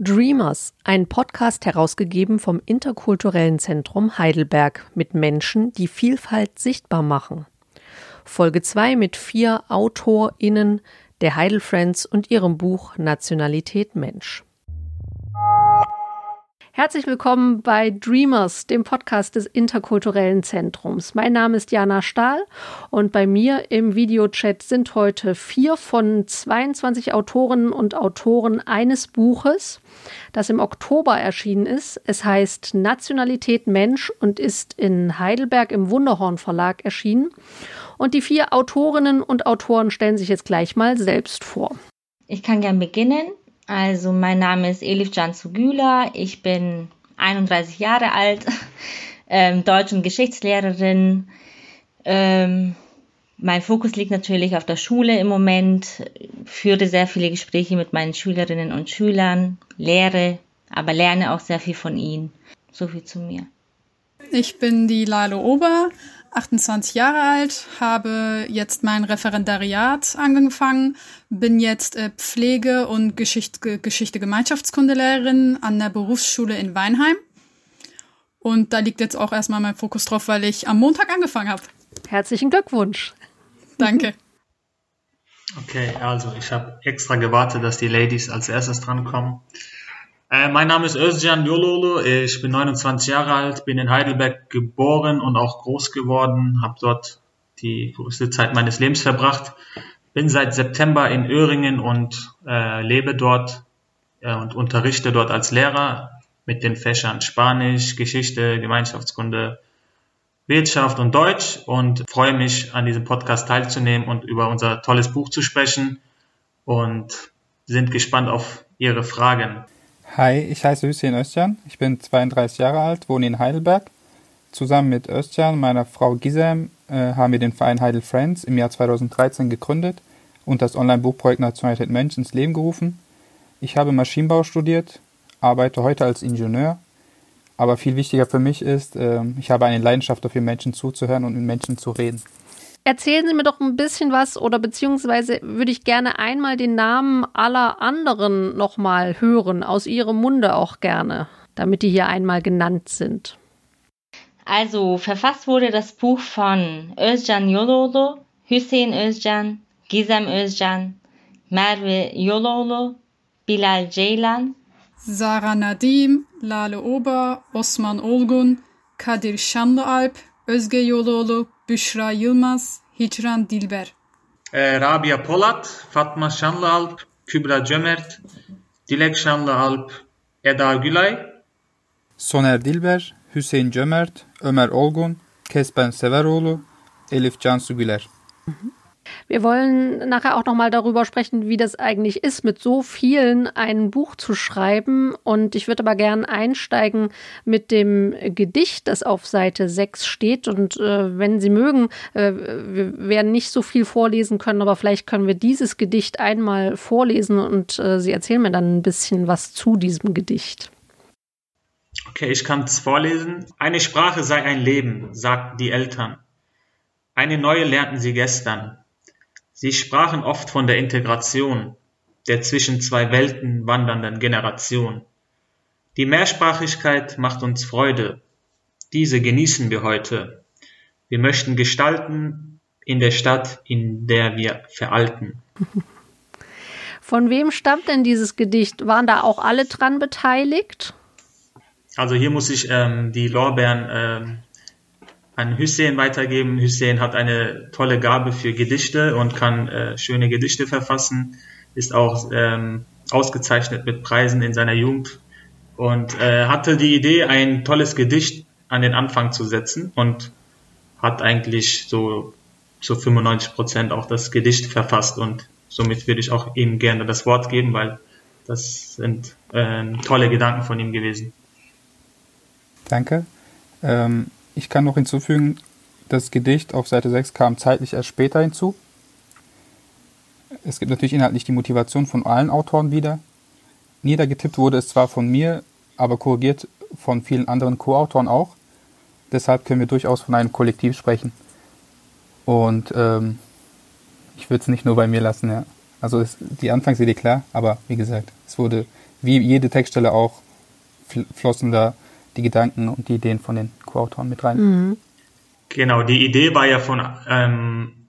Dreamers, ein Podcast herausgegeben vom Interkulturellen Zentrum Heidelberg mit Menschen, die Vielfalt sichtbar machen. Folge 2 mit vier AutorInnen der Heidel Friends und ihrem Buch Nationalität Mensch. Herzlich willkommen bei Dreamers, dem Podcast des Interkulturellen Zentrums. Mein Name ist Jana Stahl und bei mir im Videochat sind heute vier von 22 Autorinnen und Autoren eines Buches, das im Oktober erschienen ist. Es heißt Nationalität Mensch und ist in Heidelberg im Wunderhorn Verlag erschienen. Und die vier Autorinnen und Autoren stellen sich jetzt gleich mal selbst vor. Ich kann gern beginnen. Also mein Name ist Elif Cansugüla, ich bin 31 Jahre alt, ähm, Deutsch- und Geschichtslehrerin. Ähm, mein Fokus liegt natürlich auf der Schule im Moment, führe sehr viele Gespräche mit meinen Schülerinnen und Schülern, lehre, aber lerne auch sehr viel von ihnen. So viel zu mir. Ich bin die Lalo Ober, 28 Jahre alt, habe jetzt mein Referendariat angefangen, bin jetzt äh, Pflege- und Geschichte, Geschichte Gemeinschaftskundelehrerin an der Berufsschule in Weinheim. Und da liegt jetzt auch erstmal mein Fokus drauf, weil ich am Montag angefangen habe. Herzlichen Glückwunsch. Danke. Okay, also ich habe extra gewartet, dass die Ladies als erstes drankommen. Äh, mein Name ist Özcan Yololu, ich bin 29 Jahre alt, bin in Heidelberg geboren und auch groß geworden, habe dort die größte Zeit meines Lebens verbracht, bin seit September in Öhringen und äh, lebe dort äh, und unterrichte dort als Lehrer mit den Fächern Spanisch, Geschichte, Gemeinschaftskunde, Wirtschaft und Deutsch und freue mich an diesem Podcast teilzunehmen und über unser tolles Buch zu sprechen und sind gespannt auf Ihre Fragen. Hi, ich heiße Hüseyin Özcan. Ich bin 32 Jahre alt, wohne in Heidelberg. Zusammen mit Özcan, meiner Frau Gisem, äh, haben wir den Verein Heidel Friends im Jahr 2013 gegründet und das Online-Buchprojekt Nationalität Mensch ins Leben gerufen. Ich habe Maschinenbau studiert, arbeite heute als Ingenieur, aber viel wichtiger für mich ist, äh, ich habe eine Leidenschaft dafür, Menschen zuzuhören und mit Menschen zu reden. Erzählen Sie mir doch ein bisschen was oder beziehungsweise würde ich gerne einmal den Namen aller anderen nochmal hören, aus Ihrem Munde auch gerne, damit die hier einmal genannt sind. Also verfasst wurde das Buch von Özcan Yololu, Hüseyin Özcan, Gizem Özcan, Merve Yololu, Bilal Ceylan, Sarah Nadim, Lale Ober, Osman Olgun, Kadir Şanlıalp, Özge Yololu, Büşra Yılmaz, Hicran Dilber. Äh, Rabia Polat, Fatma Şanlıalp, Kübra Cömert, Dilek Şanlıalp, Eda Gülay, Soner Dilber, Hüseyin Cömert, Ömer Olgun, Kesben Severoğlu, Elif Cansu Güler. Wir wollen nachher auch noch mal darüber sprechen, wie das eigentlich ist, mit so vielen ein Buch zu schreiben. Und ich würde aber gern einsteigen mit dem Gedicht, das auf Seite 6 steht. Und äh, wenn Sie mögen, äh, wir werden nicht so viel vorlesen können, aber vielleicht können wir dieses Gedicht einmal vorlesen und äh, Sie erzählen mir dann ein bisschen was zu diesem Gedicht. Okay, ich kann es vorlesen. Eine Sprache sei ein Leben, sagten die Eltern. Eine neue lernten sie gestern. Sie sprachen oft von der Integration der zwischen zwei Welten wandernden Generation. Die Mehrsprachigkeit macht uns Freude. Diese genießen wir heute. Wir möchten gestalten in der Stadt, in der wir veralten. Von wem stammt denn dieses Gedicht? Waren da auch alle dran beteiligt? Also hier muss ich ähm, die Lorbeeren ähm, an Hüseyin weitergeben. Hüseyin hat eine tolle Gabe für Gedichte und kann äh, schöne Gedichte verfassen, ist auch ähm, ausgezeichnet mit Preisen in seiner Jugend und äh, hatte die Idee, ein tolles Gedicht an den Anfang zu setzen und hat eigentlich so zu so 95 Prozent auch das Gedicht verfasst und somit würde ich auch ihm gerne das Wort geben, weil das sind äh, tolle Gedanken von ihm gewesen. Danke. Ähm, ich kann noch hinzufügen, das Gedicht auf Seite 6 kam zeitlich erst später hinzu. Es gibt natürlich inhaltlich die Motivation von allen Autoren wieder. Niedergetippt wurde es zwar von mir, aber korrigiert von vielen anderen Co-Autoren auch. Deshalb können wir durchaus von einem Kollektiv sprechen. Und ähm, ich würde es nicht nur bei mir lassen, ja. Also ist die Anfangsidee klar, aber wie gesagt, es wurde wie jede Textstelle auch flossen da die Gedanken und die Ideen von den Co-Autoren mit rein. Mhm. Genau, die Idee war ja von, ähm,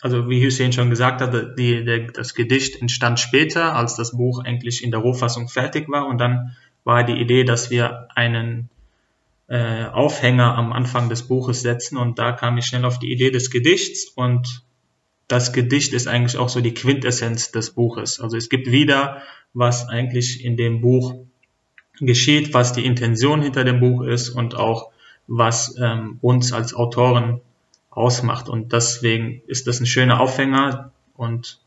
also wie Hussein schon gesagt hat, die, der, das Gedicht entstand später, als das Buch eigentlich in der Rohfassung fertig war. Und dann war die Idee, dass wir einen äh, Aufhänger am Anfang des Buches setzen. Und da kam ich schnell auf die Idee des Gedichts. Und das Gedicht ist eigentlich auch so die Quintessenz des Buches. Also es gibt wieder, was eigentlich in dem Buch geschieht, was die Intention hinter dem Buch ist und auch was ähm, uns als Autoren ausmacht. Und deswegen ist das ein schöner Aufhänger und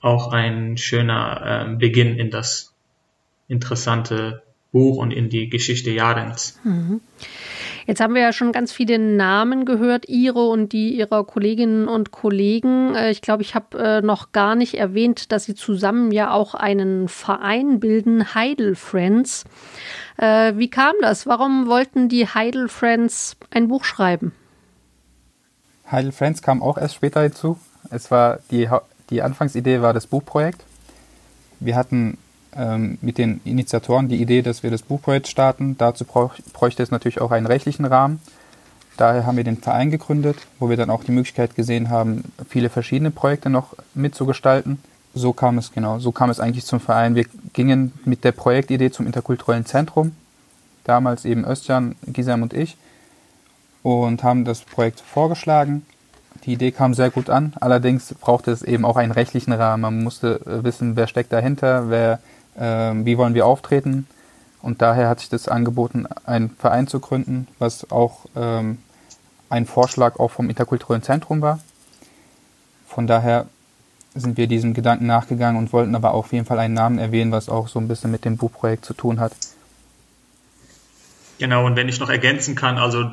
auch ein schöner äh, Beginn in das interessante Buch und in die Geschichte Jarens. Mhm. Jetzt haben wir ja schon ganz viele Namen gehört, Ihre und die Ihrer Kolleginnen und Kollegen. Äh, ich glaube, ich habe äh, noch gar nicht erwähnt, dass Sie zusammen ja auch einen Verein bilden, Heidel Friends. Äh, wie kam das? Warum wollten die Heidel Friends ein Buch schreiben? Heidel Friends kam auch erst später hinzu. Es war die, die Anfangsidee war das Buchprojekt. Wir hatten ähm, mit den Initiatoren die Idee, dass wir das Buchprojekt starten. Dazu bräuchte es natürlich auch einen rechtlichen Rahmen. Daher haben wir den Verein gegründet, wo wir dann auch die Möglichkeit gesehen haben, viele verschiedene Projekte noch mitzugestalten. So kam es genau, so kam es eigentlich zum Verein. Wir gingen mit der Projektidee zum interkulturellen Zentrum, damals eben Östjan, Gisam und ich, und haben das Projekt vorgeschlagen. Die Idee kam sehr gut an, allerdings brauchte es eben auch einen rechtlichen Rahmen. Man musste wissen, wer steckt dahinter, wer wie wollen wir auftreten. Und daher hat sich das angeboten, einen Verein zu gründen, was auch ähm, ein Vorschlag auch vom interkulturellen Zentrum war. Von daher sind wir diesem Gedanken nachgegangen und wollten aber auf jeden Fall einen Namen erwähnen, was auch so ein bisschen mit dem Buchprojekt zu tun hat. Genau, und wenn ich noch ergänzen kann, also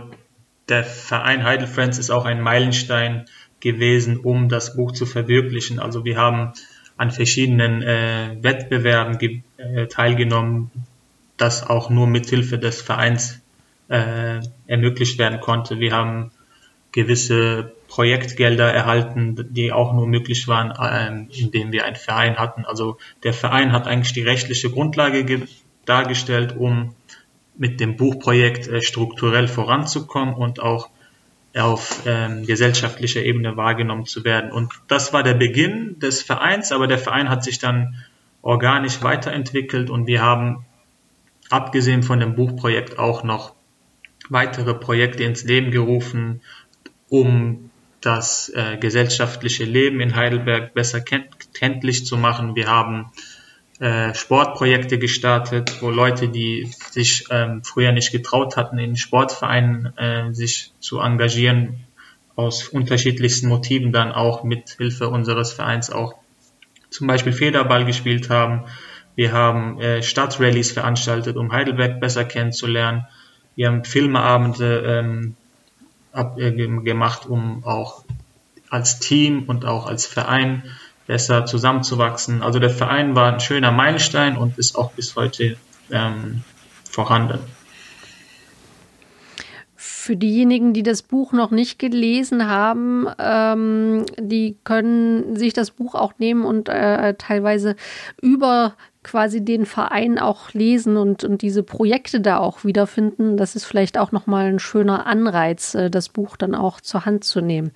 der Verein Heidel Friends ist auch ein Meilenstein gewesen, um das Buch zu verwirklichen. Also wir haben an verschiedenen äh, Wettbewerben äh, teilgenommen, das auch nur mit Hilfe des Vereins äh, ermöglicht werden konnte. Wir haben gewisse Projektgelder erhalten, die auch nur möglich waren, äh, indem wir einen Verein hatten. Also der Verein hat eigentlich die rechtliche Grundlage dargestellt, um mit dem Buchprojekt äh, strukturell voranzukommen und auch auf ähm, gesellschaftlicher Ebene wahrgenommen zu werden. Und das war der Beginn des Vereins, aber der Verein hat sich dann organisch weiterentwickelt und wir haben abgesehen von dem Buchprojekt auch noch weitere Projekte ins Leben gerufen, um das äh, gesellschaftliche Leben in Heidelberg besser kennt, kenntlich zu machen. Wir haben äh, Sportprojekte gestartet, wo Leute, die sich ähm, früher nicht getraut hatten, in Sportvereinen äh, sich zu engagieren, aus unterschiedlichsten Motiven dann auch mit Hilfe unseres Vereins auch zum Beispiel Federball gespielt haben. Wir haben äh, Stadtrallies veranstaltet, um Heidelberg besser kennenzulernen. Wir haben Filmeabende ähm, ab, äh, gemacht, um auch als Team und auch als Verein besser zusammenzuwachsen. Also der Verein war ein schöner Meilenstein und ist auch bis heute ähm, vorhanden. Für diejenigen, die das Buch noch nicht gelesen haben, ähm, die können sich das Buch auch nehmen und äh, teilweise über quasi den Verein auch lesen und, und diese Projekte da auch wiederfinden. Das ist vielleicht auch nochmal ein schöner Anreiz, äh, das Buch dann auch zur Hand zu nehmen.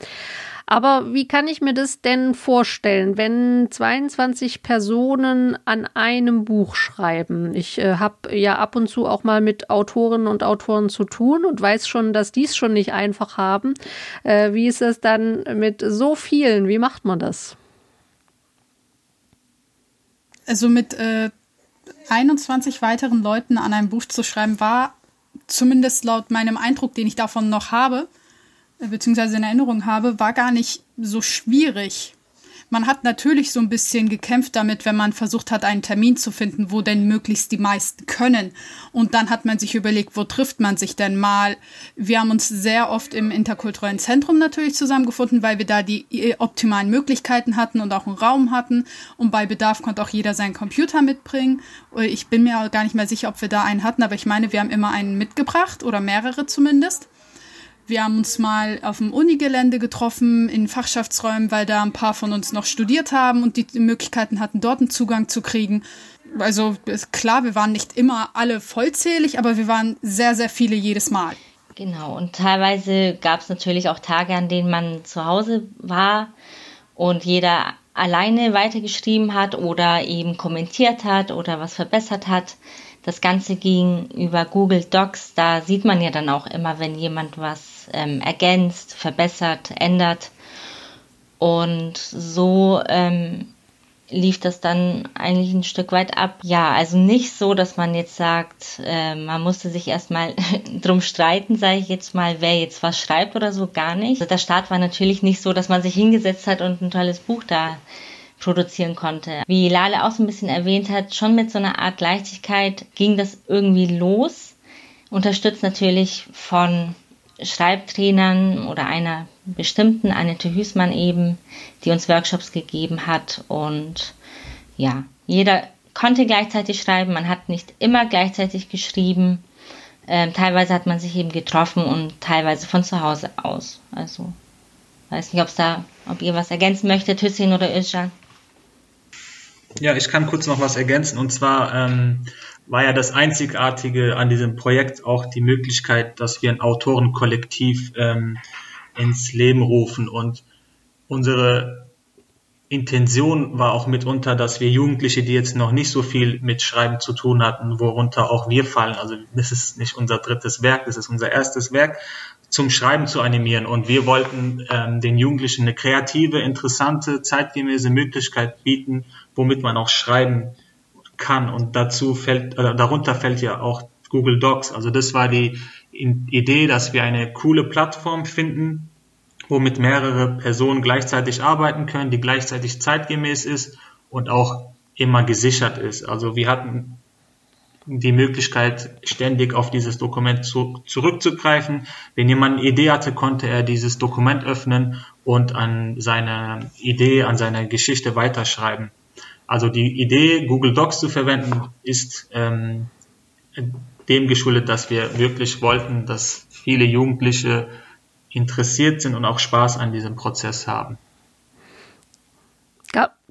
Aber wie kann ich mir das denn vorstellen, wenn 22 Personen an einem Buch schreiben? Ich äh, habe ja ab und zu auch mal mit Autorinnen und Autoren zu tun und weiß schon, dass die es schon nicht einfach haben. Äh, wie ist es dann mit so vielen? Wie macht man das? Also mit äh, 21 weiteren Leuten an einem Buch zu schreiben, war zumindest laut meinem Eindruck, den ich davon noch habe, beziehungsweise in Erinnerung habe, war gar nicht so schwierig. Man hat natürlich so ein bisschen gekämpft damit, wenn man versucht hat, einen Termin zu finden, wo denn möglichst die meisten können. Und dann hat man sich überlegt, wo trifft man sich denn mal? Wir haben uns sehr oft im interkulturellen Zentrum natürlich zusammengefunden, weil wir da die äh, optimalen Möglichkeiten hatten und auch einen Raum hatten. Und bei Bedarf konnte auch jeder seinen Computer mitbringen. Ich bin mir gar nicht mehr sicher, ob wir da einen hatten, aber ich meine, wir haben immer einen mitgebracht oder mehrere zumindest. Wir haben uns mal auf dem Unigelände getroffen, in Fachschaftsräumen, weil da ein paar von uns noch studiert haben und die Möglichkeiten hatten, dort einen Zugang zu kriegen. Also klar, wir waren nicht immer alle vollzählig, aber wir waren sehr, sehr viele jedes Mal. Genau, und teilweise gab es natürlich auch Tage, an denen man zu Hause war und jeder alleine weitergeschrieben hat oder eben kommentiert hat oder was verbessert hat. Das Ganze ging über Google Docs. Da sieht man ja dann auch immer, wenn jemand was ähm, ergänzt, verbessert, ändert. Und so ähm, lief das dann eigentlich ein Stück weit ab. Ja, also nicht so, dass man jetzt sagt, äh, man musste sich erstmal drum streiten, sage ich jetzt mal, wer jetzt was schreibt oder so, gar nicht. Also der Start war natürlich nicht so, dass man sich hingesetzt hat und ein tolles Buch da produzieren konnte. Wie Lale auch so ein bisschen erwähnt hat, schon mit so einer Art Leichtigkeit ging das irgendwie los. Unterstützt natürlich von Schreibtrainern oder einer bestimmten, Annette Hüßmann eben, die uns Workshops gegeben hat. Und ja, jeder konnte gleichzeitig schreiben, man hat nicht immer gleichzeitig geschrieben. Ähm, teilweise hat man sich eben getroffen und teilweise von zu Hause aus. Also weiß nicht, ob's da, ob ihr was ergänzen möchtet, Hüssein oder Özcan. Ja, ich kann kurz noch was ergänzen. Und zwar ähm, war ja das Einzigartige an diesem Projekt auch die Möglichkeit, dass wir ein Autorenkollektiv ähm, ins Leben rufen. Und unsere Intention war auch mitunter, dass wir Jugendliche, die jetzt noch nicht so viel mit Schreiben zu tun hatten, worunter auch wir fallen, also das ist nicht unser drittes Werk, das ist unser erstes Werk, zum Schreiben zu animieren. Und wir wollten ähm, den Jugendlichen eine kreative, interessante, zeitgemäße Möglichkeit bieten, womit man auch schreiben kann. Und dazu fällt, äh, darunter fällt ja auch Google Docs. Also das war die Idee, dass wir eine coole Plattform finden, womit mehrere Personen gleichzeitig arbeiten können, die gleichzeitig zeitgemäß ist und auch immer gesichert ist. Also wir hatten die Möglichkeit, ständig auf dieses Dokument zu, zurückzugreifen. Wenn jemand eine Idee hatte, konnte er dieses Dokument öffnen und an seine Idee, an seine Geschichte weiterschreiben. Also die Idee, Google Docs zu verwenden, ist ähm, dem geschuldet, dass wir wirklich wollten, dass viele Jugendliche interessiert sind und auch Spaß an diesem Prozess haben.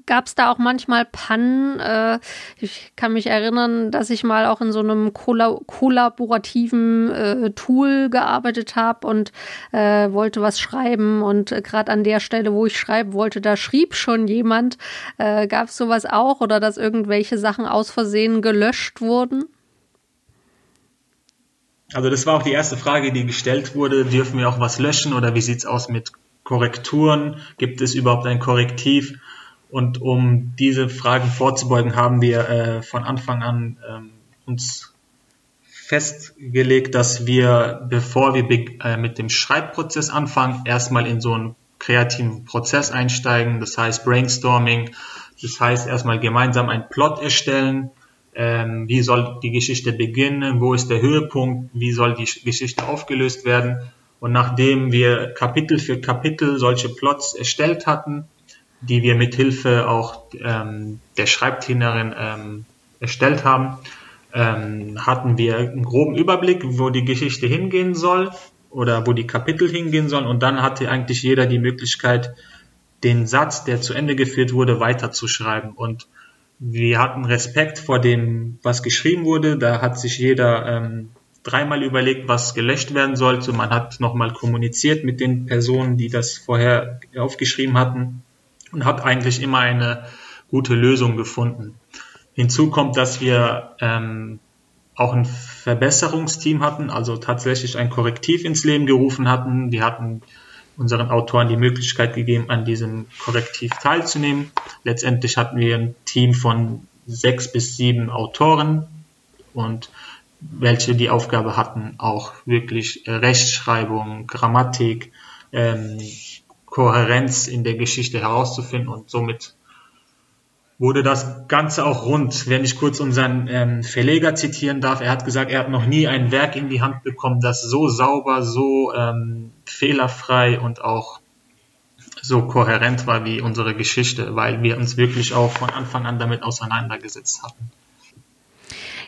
Gab es da auch manchmal Pannen? Äh, ich kann mich erinnern, dass ich mal auch in so einem kolla kollaborativen äh, Tool gearbeitet habe und äh, wollte was schreiben. Und äh, gerade an der Stelle, wo ich schreiben wollte, da schrieb schon jemand. Äh, Gab es sowas auch oder dass irgendwelche Sachen aus Versehen gelöscht wurden? Also das war auch die erste Frage, die gestellt wurde. Dürfen wir auch was löschen oder wie sieht's aus mit Korrekturen? Gibt es überhaupt ein Korrektiv? Und um diese Fragen vorzubeugen, haben wir äh, von Anfang an ähm, uns festgelegt, dass wir, bevor wir äh, mit dem Schreibprozess anfangen, erstmal in so einen kreativen Prozess einsteigen. Das heißt Brainstorming. Das heißt erstmal gemeinsam einen Plot erstellen. Ähm, wie soll die Geschichte beginnen? Wo ist der Höhepunkt? Wie soll die Geschichte aufgelöst werden? Und nachdem wir Kapitel für Kapitel solche Plots erstellt hatten, die wir mit Hilfe auch ähm, der Schreibtrainerin ähm, erstellt haben, ähm, hatten wir einen groben Überblick, wo die Geschichte hingehen soll oder wo die Kapitel hingehen sollen und dann hatte eigentlich jeder die Möglichkeit, den Satz, der zu Ende geführt wurde, weiterzuschreiben und wir hatten Respekt vor dem, was geschrieben wurde. Da hat sich jeder ähm, dreimal überlegt, was gelöscht werden sollte. Man hat nochmal kommuniziert mit den Personen, die das vorher aufgeschrieben hatten und hat eigentlich immer eine gute Lösung gefunden. Hinzu kommt, dass wir ähm, auch ein Verbesserungsteam hatten, also tatsächlich ein Korrektiv ins Leben gerufen hatten. Wir hatten unseren Autoren die Möglichkeit gegeben, an diesem Korrektiv teilzunehmen. Letztendlich hatten wir ein Team von sechs bis sieben Autoren und welche die Aufgabe hatten, auch wirklich Rechtschreibung, Grammatik, ähm, Kohärenz in der Geschichte herauszufinden und somit wurde das Ganze auch rund. Wenn ich kurz unseren ähm, Verleger zitieren darf, er hat gesagt, er hat noch nie ein Werk in die Hand bekommen, das so sauber, so ähm, fehlerfrei und auch so kohärent war wie unsere Geschichte, weil wir uns wirklich auch von Anfang an damit auseinandergesetzt hatten.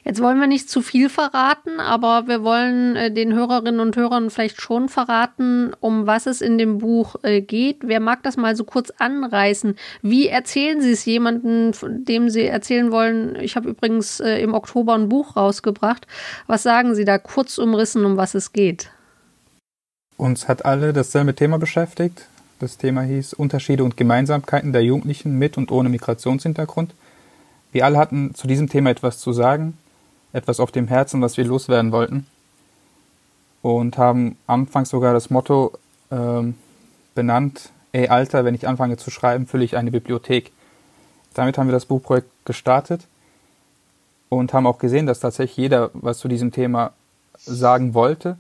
Jetzt wollen wir nicht zu viel verraten, aber wir wollen äh, den Hörerinnen und Hörern vielleicht schon verraten, um was es in dem Buch äh, geht. Wer mag das mal so kurz anreißen? Wie erzählen Sie es jemandem, dem Sie erzählen wollen? Ich habe übrigens äh, im Oktober ein Buch rausgebracht. Was sagen Sie da kurz umrissen, um was es geht? Uns hat alle dasselbe Thema beschäftigt. Das Thema hieß Unterschiede und Gemeinsamkeiten der Jugendlichen mit und ohne Migrationshintergrund. Wir alle hatten zu diesem Thema etwas zu sagen, etwas auf dem Herzen, was wir loswerden wollten. Und haben anfangs sogar das Motto ähm, benannt, ey Alter, wenn ich anfange zu schreiben, fülle ich eine Bibliothek. Damit haben wir das Buchprojekt gestartet und haben auch gesehen, dass tatsächlich jeder was zu diesem Thema sagen wollte.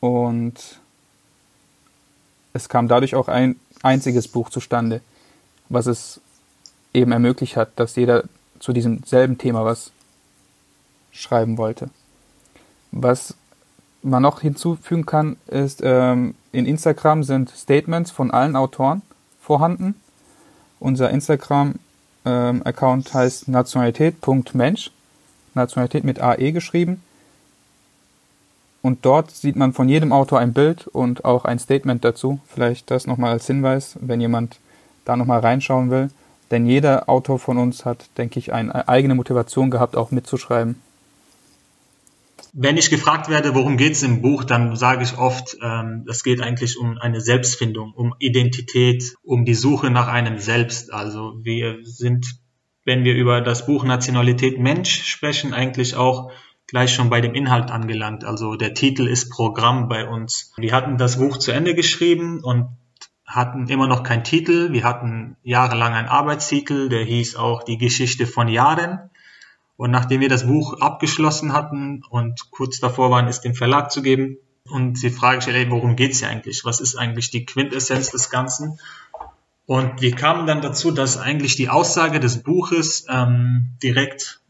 Und es kam dadurch auch ein einziges Buch zustande, was es eben ermöglicht hat, dass jeder zu diesem selben Thema was schreiben wollte. Was man noch hinzufügen kann, ist, ähm, in Instagram sind Statements von allen Autoren vorhanden. Unser Instagram-Account ähm, heißt nationalität.mensch, Nationalität mit AE geschrieben. Und dort sieht man von jedem Autor ein Bild und auch ein Statement dazu. Vielleicht das nochmal als Hinweis, wenn jemand da nochmal reinschauen will. Denn jeder Autor von uns hat, denke ich, eine eigene Motivation gehabt, auch mitzuschreiben. Wenn ich gefragt werde, worum geht es im Buch, dann sage ich oft, ähm, es geht eigentlich um eine Selbstfindung, um Identität, um die Suche nach einem Selbst. Also wir sind, wenn wir über das Buch Nationalität Mensch sprechen, eigentlich auch gleich schon bei dem Inhalt angelangt. Also der Titel ist Programm bei uns. Wir hatten das Buch zu Ende geschrieben und hatten immer noch keinen Titel. Wir hatten jahrelang einen Arbeitstitel, der hieß auch Die Geschichte von Jahren. Und nachdem wir das Buch abgeschlossen hatten und kurz davor waren, es dem Verlag zu geben und die Frage stellt, worum geht's hier eigentlich? Was ist eigentlich die Quintessenz des Ganzen? Und wir kamen dann dazu, dass eigentlich die Aussage des Buches ähm, direkt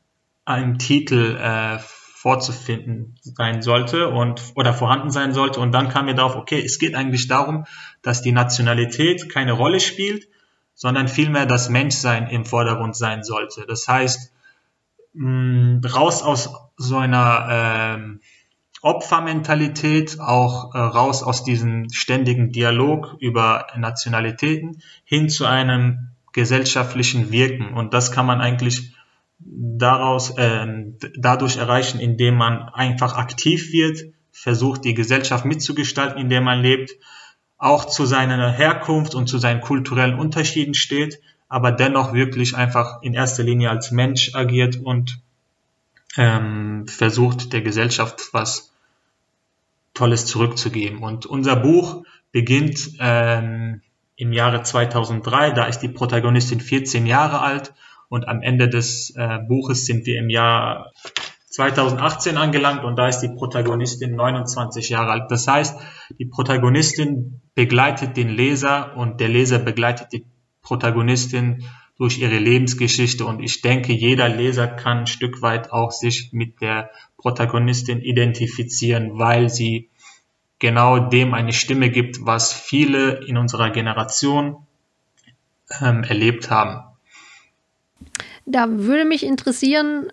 einen Titel äh, vorzufinden sein sollte und oder vorhanden sein sollte. Und dann kam mir darauf, okay, es geht eigentlich darum, dass die Nationalität keine Rolle spielt, sondern vielmehr das Menschsein im Vordergrund sein sollte. Das heißt, mh, raus aus so einer äh, Opfermentalität, auch äh, raus aus diesem ständigen Dialog über Nationalitäten hin zu einem gesellschaftlichen Wirken. Und das kann man eigentlich daraus äh, dadurch erreichen, indem man einfach aktiv wird, versucht die Gesellschaft mitzugestalten, in der man lebt, auch zu seiner Herkunft und zu seinen kulturellen Unterschieden steht, aber dennoch wirklich einfach in erster Linie als Mensch agiert und ähm, versucht der Gesellschaft was Tolles zurückzugeben. Und unser Buch beginnt ähm, im Jahre 2003, da ist die Protagonistin 14 Jahre alt und am Ende des äh, Buches sind wir im Jahr 2018 angelangt und da ist die Protagonistin 29 Jahre alt. Das heißt, die Protagonistin begleitet den Leser und der Leser begleitet die Protagonistin durch ihre Lebensgeschichte und ich denke, jeder Leser kann ein Stück weit auch sich mit der Protagonistin identifizieren, weil sie genau dem eine Stimme gibt, was viele in unserer Generation ähm, erlebt haben. Da würde mich interessieren,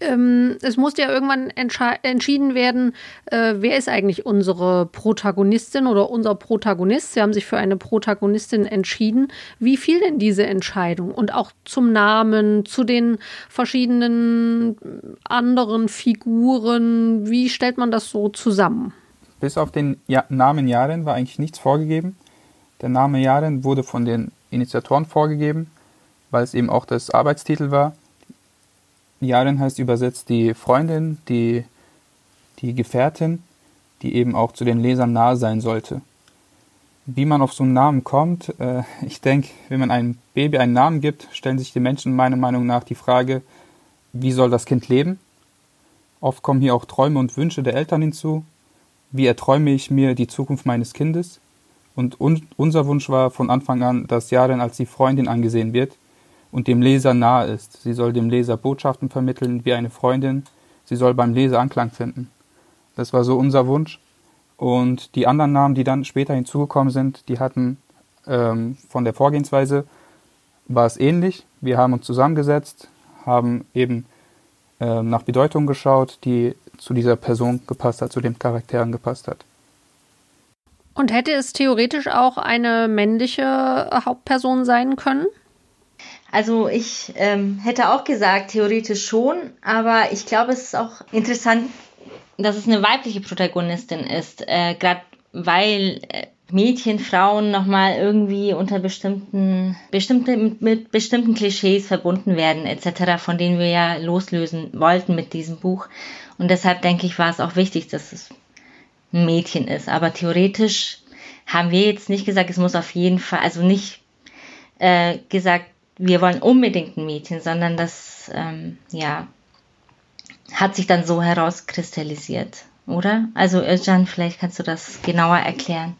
ähm, es musste ja irgendwann entschieden werden, äh, wer ist eigentlich unsere Protagonistin oder unser Protagonist. Sie haben sich für eine Protagonistin entschieden. Wie fiel denn diese Entscheidung? Und auch zum Namen, zu den verschiedenen anderen Figuren. Wie stellt man das so zusammen? Bis auf den ja Namen Jaren war eigentlich nichts vorgegeben. Der Name Jaren wurde von den Initiatoren vorgegeben weil es eben auch das Arbeitstitel war. Yaren heißt übersetzt die Freundin, die, die Gefährtin, die eben auch zu den Lesern nahe sein sollte. Wie man auf so einen Namen kommt, äh, ich denke, wenn man einem Baby einen Namen gibt, stellen sich die Menschen meiner Meinung nach die Frage, wie soll das Kind leben? Oft kommen hier auch Träume und Wünsche der Eltern hinzu. Wie erträume ich mir die Zukunft meines Kindes? Und un unser Wunsch war von Anfang an, dass Yaren als die Freundin angesehen wird, und dem Leser nahe ist. Sie soll dem Leser Botschaften vermitteln wie eine Freundin. Sie soll beim Leser Anklang finden. Das war so unser Wunsch. Und die anderen Namen, die dann später hinzugekommen sind, die hatten ähm, von der Vorgehensweise war es ähnlich. Wir haben uns zusammengesetzt, haben eben äh, nach Bedeutung geschaut, die zu dieser Person gepasst hat, zu den Charakteren gepasst hat. Und hätte es theoretisch auch eine männliche Hauptperson sein können? Also ich ähm, hätte auch gesagt, theoretisch schon, aber ich glaube, es ist auch interessant, dass es eine weibliche Protagonistin ist, äh, gerade weil äh, Mädchen, Frauen nochmal irgendwie unter bestimmten, bestimmte, mit, bestimmten Klischees verbunden werden, etc., von denen wir ja loslösen wollten mit diesem Buch. Und deshalb denke ich, war es auch wichtig, dass es ein Mädchen ist. Aber theoretisch haben wir jetzt nicht gesagt, es muss auf jeden Fall, also nicht äh, gesagt, wir wollen unbedingt ein Mädchen, sondern das, ähm, ja, hat sich dann so herauskristallisiert, oder? Also Özcan, vielleicht kannst du das genauer erklären.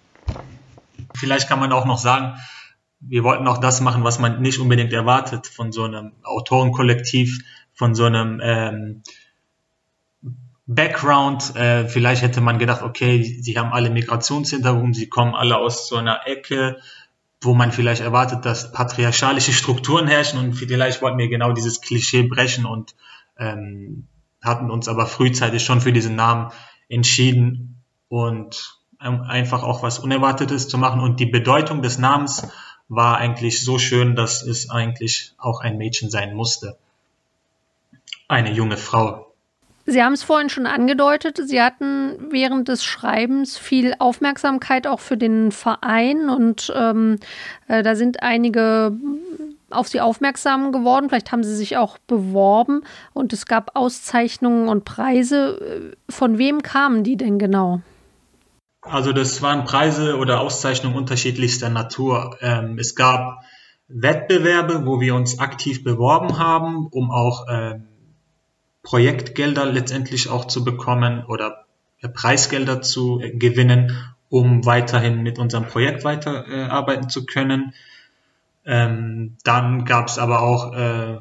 Vielleicht kann man auch noch sagen, wir wollten auch das machen, was man nicht unbedingt erwartet von so einem Autorenkollektiv, von so einem ähm, Background. Äh, vielleicht hätte man gedacht, okay, sie haben alle Migrationshintergrund, sie kommen alle aus so einer Ecke, wo man vielleicht erwartet, dass patriarchalische Strukturen herrschen und vielleicht wollten wir genau dieses Klischee brechen und ähm, hatten uns aber frühzeitig schon für diesen Namen entschieden und einfach auch was Unerwartetes zu machen. Und die Bedeutung des Namens war eigentlich so schön, dass es eigentlich auch ein Mädchen sein musste. Eine junge Frau. Sie haben es vorhin schon angedeutet, Sie hatten während des Schreibens viel Aufmerksamkeit auch für den Verein und ähm, äh, da sind einige auf Sie aufmerksam geworden. Vielleicht haben Sie sich auch beworben und es gab Auszeichnungen und Preise. Von wem kamen die denn genau? Also das waren Preise oder Auszeichnungen unterschiedlichster Natur. Ähm, es gab Wettbewerbe, wo wir uns aktiv beworben haben, um auch ähm, Projektgelder letztendlich auch zu bekommen oder äh, Preisgelder zu äh, gewinnen, um weiterhin mit unserem Projekt weiterarbeiten äh, zu können. Ähm, dann gab es aber auch äh,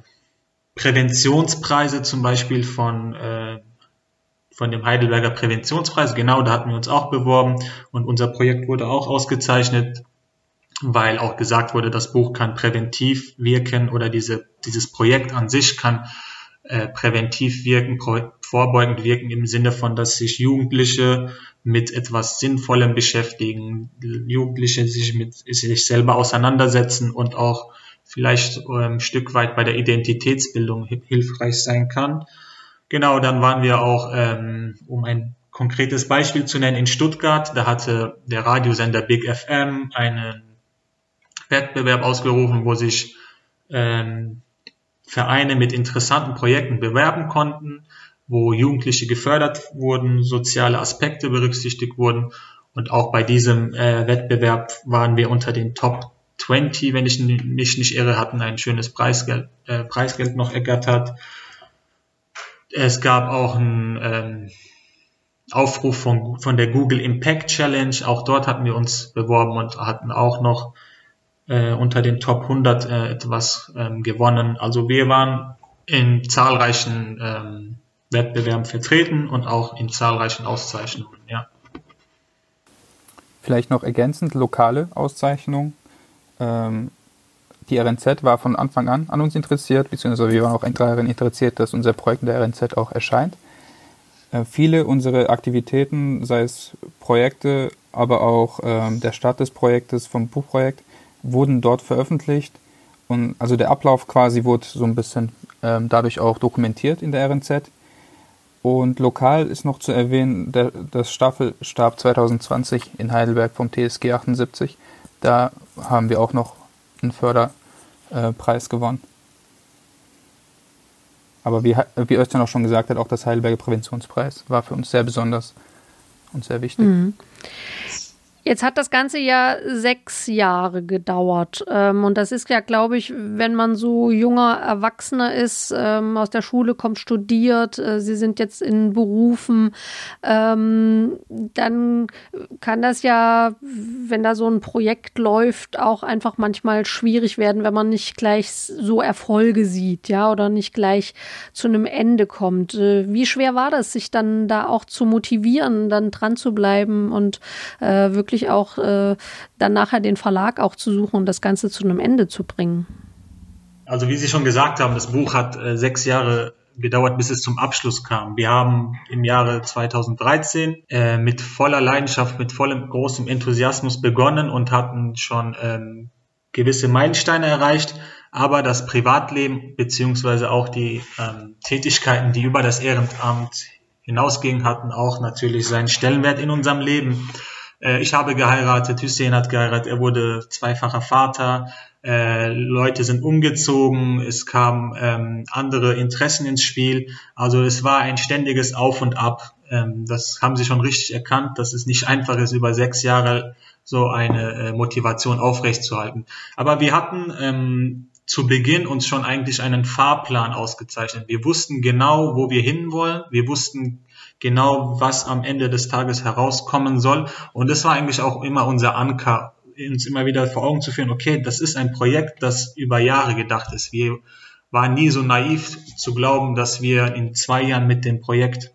Präventionspreise zum Beispiel von äh, von dem Heidelberger Präventionspreis. Genau, da hatten wir uns auch beworben und unser Projekt wurde auch ausgezeichnet, weil auch gesagt wurde, das Buch kann präventiv wirken oder diese, dieses Projekt an sich kann äh, präventiv wirken, vorbeugend wirken im Sinne von, dass sich Jugendliche mit etwas Sinnvollem beschäftigen, Jugendliche sich mit sich selber auseinandersetzen und auch vielleicht ähm, ein Stück weit bei der Identitätsbildung hilfreich sein kann. Genau, dann waren wir auch, ähm, um ein konkretes Beispiel zu nennen, in Stuttgart. Da hatte der Radiosender Big FM einen Wettbewerb ausgerufen, wo sich ähm, Vereine mit interessanten Projekten bewerben konnten, wo Jugendliche gefördert wurden, soziale Aspekte berücksichtigt wurden. Und auch bei diesem äh, Wettbewerb waren wir unter den Top 20, wenn ich mich nicht irre, hatten ein schönes Preisgeld, äh, Preisgeld noch ergattert. Es gab auch einen ähm, Aufruf von, von der Google Impact Challenge. Auch dort hatten wir uns beworben und hatten auch noch äh, unter den Top 100 äh, etwas ähm, gewonnen. Also wir waren in zahlreichen ähm, Wettbewerben vertreten und auch in zahlreichen Auszeichnungen, ja. Vielleicht noch ergänzend lokale Auszeichnungen. Ähm, die RNZ war von Anfang an an uns interessiert, beziehungsweise wir waren auch daran interessiert, dass unser Projekt in der RNZ auch erscheint. Äh, viele unserer Aktivitäten, sei es Projekte, aber auch ähm, der Start des Projektes vom Buchprojekt, wurden dort veröffentlicht. Und also der Ablauf quasi wurde so ein bisschen ähm, dadurch auch dokumentiert in der RNZ. Und lokal ist noch zu erwähnen, der, das Staffelstab 2020 in Heidelberg vom TSG 78. Da haben wir auch noch einen Förderpreis gewonnen. Aber wie, wie Özcan auch schon gesagt hat, auch das Heidelberger Präventionspreis war für uns sehr besonders und sehr wichtig. Mhm. Jetzt hat das Ganze ja sechs Jahre gedauert. Ähm, und das ist ja, glaube ich, wenn man so junger Erwachsener ist, ähm, aus der Schule kommt, studiert, äh, sie sind jetzt in Berufen, ähm, dann kann das ja, wenn da so ein Projekt läuft, auch einfach manchmal schwierig werden, wenn man nicht gleich so Erfolge sieht, ja, oder nicht gleich zu einem Ende kommt. Äh, wie schwer war das, sich dann da auch zu motivieren, dann dran zu bleiben und äh, wirklich wirklich auch äh, dann nachher den Verlag auch zu suchen und das Ganze zu einem Ende zu bringen. Also wie Sie schon gesagt haben, das Buch hat äh, sechs Jahre gedauert, bis es zum Abschluss kam. Wir haben im Jahre 2013 äh, mit voller Leidenschaft, mit vollem großem Enthusiasmus begonnen und hatten schon ähm, gewisse Meilensteine erreicht, aber das Privatleben beziehungsweise auch die ähm, Tätigkeiten, die über das Ehrenamt hinausgingen, hatten auch natürlich seinen Stellenwert in unserem Leben. Äh, ich habe geheiratet, Hussein hat geheiratet, er wurde zweifacher Vater, äh, Leute sind umgezogen, es kamen ähm, andere Interessen ins Spiel. Also es war ein ständiges Auf und Ab. Ähm, das haben sie schon richtig erkannt, dass es nicht einfach ist, über sechs Jahre so eine äh, Motivation aufrechtzuerhalten. Aber wir hatten ähm, zu Beginn uns schon eigentlich einen Fahrplan ausgezeichnet. Wir wussten genau, wo wir hinwollen. Wir wussten genau, was am Ende des Tages herauskommen soll. Und das war eigentlich auch immer unser Anker, uns immer wieder vor Augen zu führen, okay, das ist ein Projekt, das über Jahre gedacht ist. Wir waren nie so naiv zu glauben, dass wir in zwei Jahren mit dem Projekt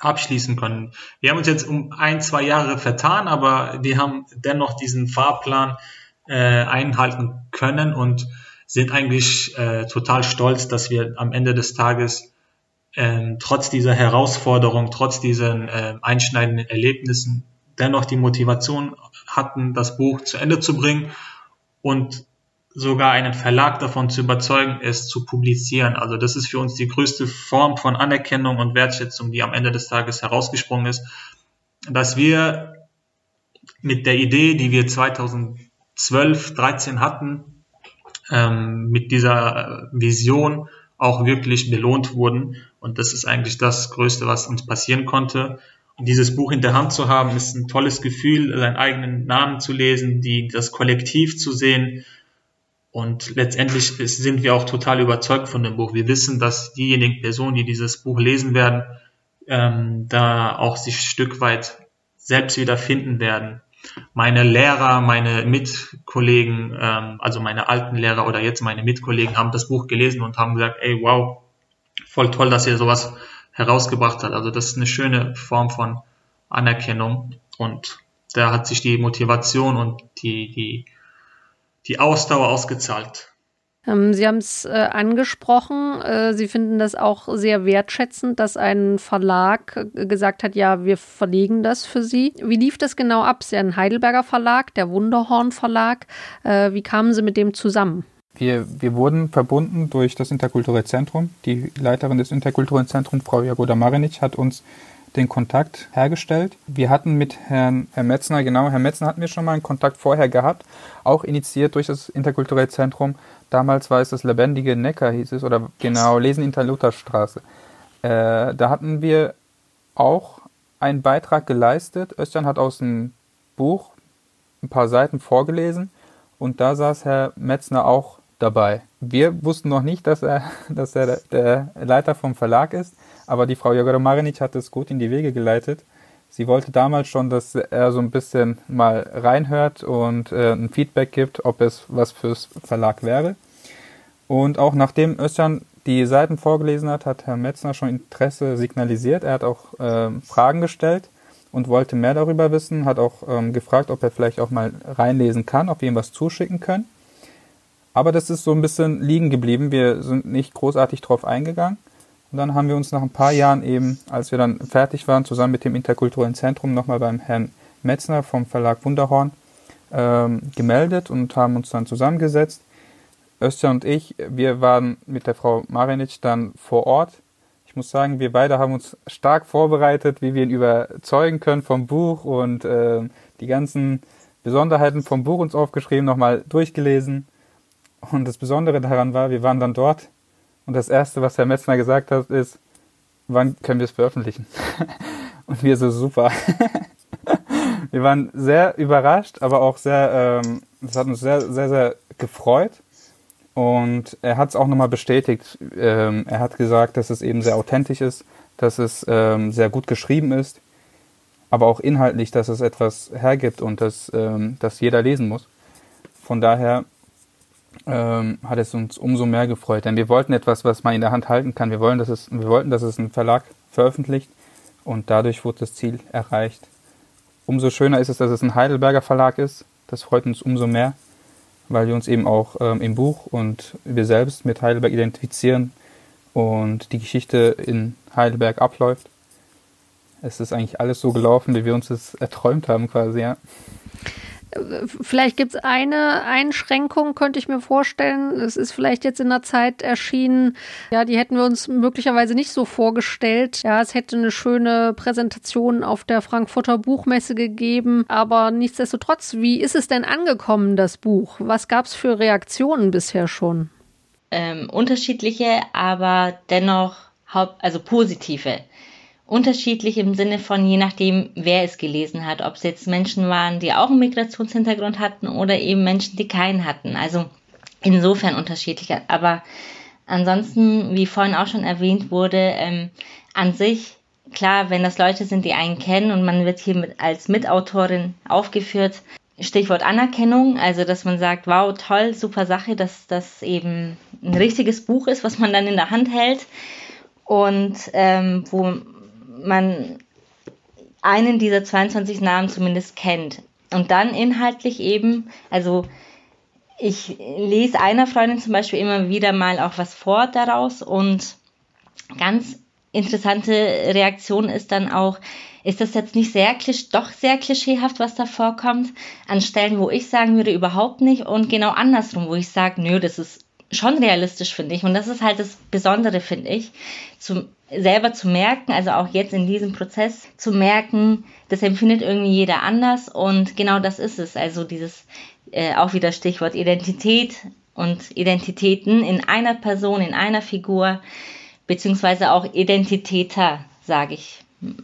abschließen können. Wir haben uns jetzt um ein, zwei Jahre vertan, aber wir haben dennoch diesen Fahrplan äh, einhalten können und sind eigentlich äh, total stolz, dass wir am Ende des Tages äh, trotz dieser Herausforderung, trotz diesen äh, einschneidenden Erlebnissen dennoch die Motivation hatten, das Buch zu Ende zu bringen und sogar einen Verlag davon zu überzeugen, es zu publizieren. Also das ist für uns die größte Form von Anerkennung und Wertschätzung, die am Ende des Tages herausgesprungen ist, dass wir mit der Idee, die wir 2012, 13 hatten, ähm, mit dieser Vision auch wirklich belohnt wurden. Und das ist eigentlich das Größte, was uns passieren konnte dieses Buch in der Hand zu haben, ist ein tolles Gefühl, seinen eigenen Namen zu lesen, die, das Kollektiv zu sehen. Und letztendlich sind wir auch total überzeugt von dem Buch. Wir wissen, dass diejenigen Personen, die dieses Buch lesen werden, ähm, da auch sich ein Stück weit selbst wieder finden werden. Meine Lehrer, meine Mitkollegen, ähm, also meine alten Lehrer oder jetzt meine Mitkollegen haben das Buch gelesen und haben gesagt, ey, wow, voll toll, dass ihr sowas herausgebracht hat. Also das ist eine schöne Form von Anerkennung und da hat sich die Motivation und die, die, die Ausdauer ausgezahlt. Ähm, Sie haben es äh, angesprochen. Äh, Sie finden das auch sehr wertschätzend, dass ein Verlag äh, gesagt hat, ja, wir verlegen das für Sie. Wie lief das genau ab? Ja ein Heidelberger Verlag, der Wunderhorn Verlag. Wie kamen Sie mit dem zusammen? Wir, wir wurden verbunden durch das Interkulturelle Zentrum. Die Leiterin des Interkulturellen Zentrums, Frau Jagoda Marinic, hat uns den Kontakt hergestellt. Wir hatten mit Herrn, Herrn Metzner, genau, Herrn Metzner hatten wir schon mal einen Kontakt vorher gehabt, auch initiiert durch das Interkulturelle Zentrum. Damals war es das lebendige Neckar, hieß es, oder genau, Lesen in der Lutherstraße. Äh, da hatten wir auch einen Beitrag geleistet. Östern hat aus dem Buch ein paar Seiten vorgelesen und da saß Herr Metzner auch dabei. Wir wussten noch nicht, dass er, dass er der Leiter vom Verlag ist, aber die Frau Jagora Marinic hat es gut in die Wege geleitet. Sie wollte damals schon, dass er so ein bisschen mal reinhört und äh, ein Feedback gibt, ob es was fürs Verlag wäre. Und auch nachdem Özcan die Seiten vorgelesen hat, hat Herr Metzner schon Interesse signalisiert. Er hat auch äh, Fragen gestellt und wollte mehr darüber wissen, hat auch ähm, gefragt, ob er vielleicht auch mal reinlesen kann, ob wir ihm was zuschicken können. Aber das ist so ein bisschen liegen geblieben. Wir sind nicht großartig drauf eingegangen. Und dann haben wir uns nach ein paar Jahren eben, als wir dann fertig waren, zusammen mit dem Interkulturellen Zentrum nochmal beim Herrn Metzner vom Verlag Wunderhorn ähm, gemeldet und haben uns dann zusammengesetzt. Öster und ich, wir waren mit der Frau Marinic dann vor Ort. Ich muss sagen, wir beide haben uns stark vorbereitet, wie wir ihn überzeugen können vom Buch und äh, die ganzen Besonderheiten vom Buch uns aufgeschrieben, nochmal durchgelesen und das Besondere daran war, wir waren dann dort und das Erste, was Herr Metzner gesagt hat, ist, wann können wir es veröffentlichen? und wir so super. wir waren sehr überrascht, aber auch sehr, ähm, das hat uns sehr, sehr, sehr gefreut. Und er hat es auch nochmal bestätigt. Ähm, er hat gesagt, dass es eben sehr authentisch ist, dass es ähm, sehr gut geschrieben ist, aber auch inhaltlich, dass es etwas hergibt und dass, dass jeder lesen muss. Von daher ähm, hat es uns umso mehr gefreut. Denn wir wollten etwas, was man in der Hand halten kann. Wir, wollen, dass es, wir wollten, dass es ein Verlag veröffentlicht und dadurch wurde das Ziel erreicht. Umso schöner ist es, dass es ein Heidelberger Verlag ist. Das freut uns umso mehr, weil wir uns eben auch ähm, im Buch und wir selbst mit Heidelberg identifizieren und die Geschichte in Heidelberg abläuft. Es ist eigentlich alles so gelaufen, wie wir uns das erträumt haben, quasi, ja. Vielleicht gibt es eine Einschränkung, könnte ich mir vorstellen. Es ist vielleicht jetzt in der Zeit erschienen, ja, die hätten wir uns möglicherweise nicht so vorgestellt. Ja, es hätte eine schöne Präsentation auf der Frankfurter Buchmesse gegeben, aber nichtsdestotrotz, wie ist es denn angekommen, das Buch? Was gab es für Reaktionen bisher schon? Ähm, unterschiedliche, aber dennoch haupt, also positive unterschiedlich im Sinne von je nachdem, wer es gelesen hat, ob es jetzt Menschen waren, die auch einen Migrationshintergrund hatten oder eben Menschen, die keinen hatten. Also insofern unterschiedlich. Aber ansonsten, wie vorhin auch schon erwähnt wurde, ähm, an sich, klar, wenn das Leute sind, die einen kennen und man wird hier mit, als Mitautorin aufgeführt, Stichwort Anerkennung, also dass man sagt, wow, toll, super Sache, dass das eben ein richtiges Buch ist, was man dann in der Hand hält und ähm, wo man einen dieser 22 Namen zumindest kennt. Und dann inhaltlich eben, also ich lese einer Freundin zum Beispiel immer wieder mal auch was vor daraus und ganz interessante Reaktion ist dann auch, ist das jetzt nicht sehr klisch, doch sehr klischeehaft, was da vorkommt, an Stellen, wo ich sagen würde, überhaupt nicht und genau andersrum, wo ich sage, nö, das ist schon realistisch, finde ich. Und das ist halt das Besondere, finde ich, zu, selber zu merken, also auch jetzt in diesem Prozess zu merken, das empfindet irgendwie jeder anders und genau das ist es. Also dieses äh, auch wieder Stichwort Identität und Identitäten in einer Person, in einer Figur, beziehungsweise auch Identitäter, sage ich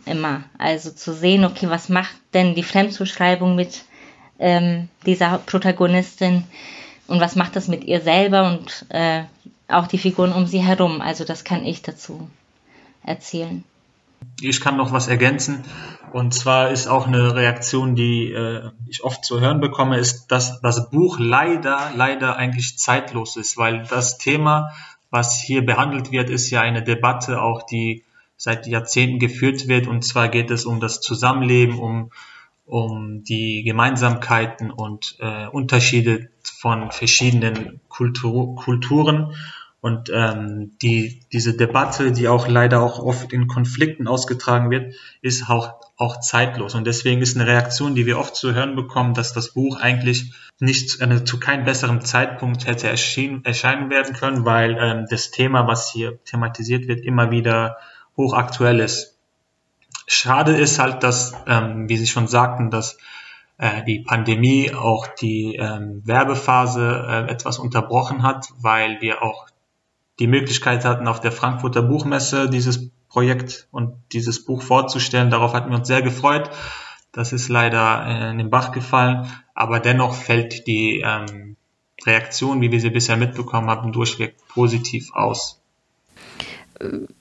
immer. Also zu sehen, okay, was macht denn die Fremdzuschreibung mit ähm, dieser Protagonistin? Und was macht das mit ihr selber und äh, auch die Figuren um sie herum. Also das kann ich dazu erzählen. Ich kann noch was ergänzen. Und zwar ist auch eine Reaktion, die äh, ich oft zu hören bekomme, ist, dass das Buch leider, leider eigentlich zeitlos ist, weil das Thema, was hier behandelt wird, ist ja eine Debatte auch, die seit Jahrzehnten geführt wird. Und zwar geht es um das Zusammenleben, um um die Gemeinsamkeiten und äh, Unterschiede von verschiedenen Kultur Kulturen und ähm, die, diese Debatte, die auch leider auch oft in Konflikten ausgetragen wird, ist auch, auch zeitlos. Und deswegen ist eine Reaktion, die wir oft zu hören bekommen, dass das Buch eigentlich nicht äh, zu keinem besseren Zeitpunkt hätte erschien, erscheinen werden können, weil ähm, das Thema, was hier thematisiert wird, immer wieder hochaktuell ist. Schade ist halt, dass, ähm, wie Sie schon sagten, dass äh, die Pandemie auch die ähm, Werbephase äh, etwas unterbrochen hat, weil wir auch die Möglichkeit hatten, auf der Frankfurter Buchmesse dieses Projekt und dieses Buch vorzustellen. Darauf hatten wir uns sehr gefreut. Das ist leider äh, in den Bach gefallen, aber dennoch fällt die ähm, Reaktion, wie wir sie bisher mitbekommen haben, durchweg positiv aus.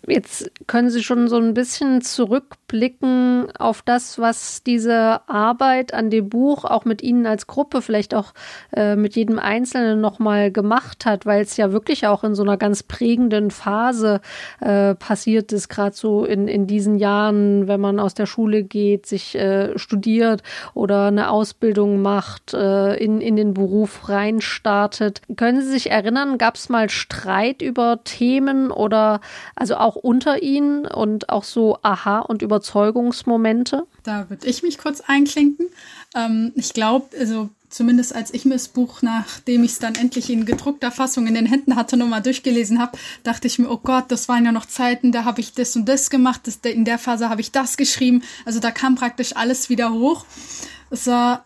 Jetzt können Sie schon so ein bisschen zurückblicken auf das, was diese Arbeit an dem Buch auch mit Ihnen als Gruppe, vielleicht auch äh, mit jedem Einzelnen nochmal gemacht hat, weil es ja wirklich auch in so einer ganz prägenden Phase äh, passiert ist, gerade so in, in diesen Jahren, wenn man aus der Schule geht, sich äh, studiert oder eine Ausbildung macht, äh, in, in den Beruf reinstartet. Können Sie sich erinnern, gab es mal Streit über Themen oder also auch unter ihnen und auch so Aha- und Überzeugungsmomente? Da würde ich mich kurz einklinken. Ähm, ich glaube, also zumindest als ich mir das Buch, nachdem ich es dann endlich in gedruckter Fassung in den Händen hatte, nochmal durchgelesen habe, dachte ich mir, oh Gott, das waren ja noch Zeiten, da habe ich das und das gemacht, das, in der Phase habe ich das geschrieben. Also da kam praktisch alles wieder hoch. Es war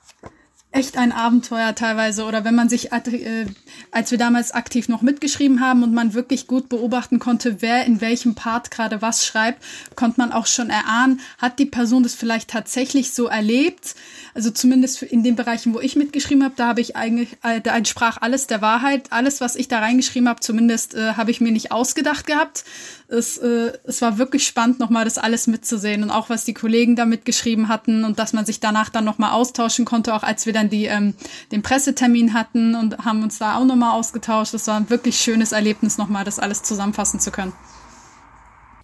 echt ein Abenteuer teilweise. Oder wenn man sich, äh, als wir damals aktiv noch mitgeschrieben haben und man wirklich gut beobachten konnte, wer in welchem Part gerade was schreibt, konnte man auch schon erahnen, hat die Person das vielleicht tatsächlich so erlebt. Also zumindest in den Bereichen, wo ich mitgeschrieben habe, da habe ich eigentlich, äh, da entsprach alles der Wahrheit. Alles, was ich da reingeschrieben habe, zumindest äh, habe ich mir nicht ausgedacht gehabt. Es, äh, es war wirklich spannend, nochmal das alles mitzusehen und auch was die Kollegen da mitgeschrieben hatten und dass man sich danach dann nochmal austauschen konnte, auch als wir dann die, ähm, den Pressetermin hatten und haben uns da auch nochmal ausgetauscht. Das war ein wirklich schönes Erlebnis, nochmal das alles zusammenfassen zu können.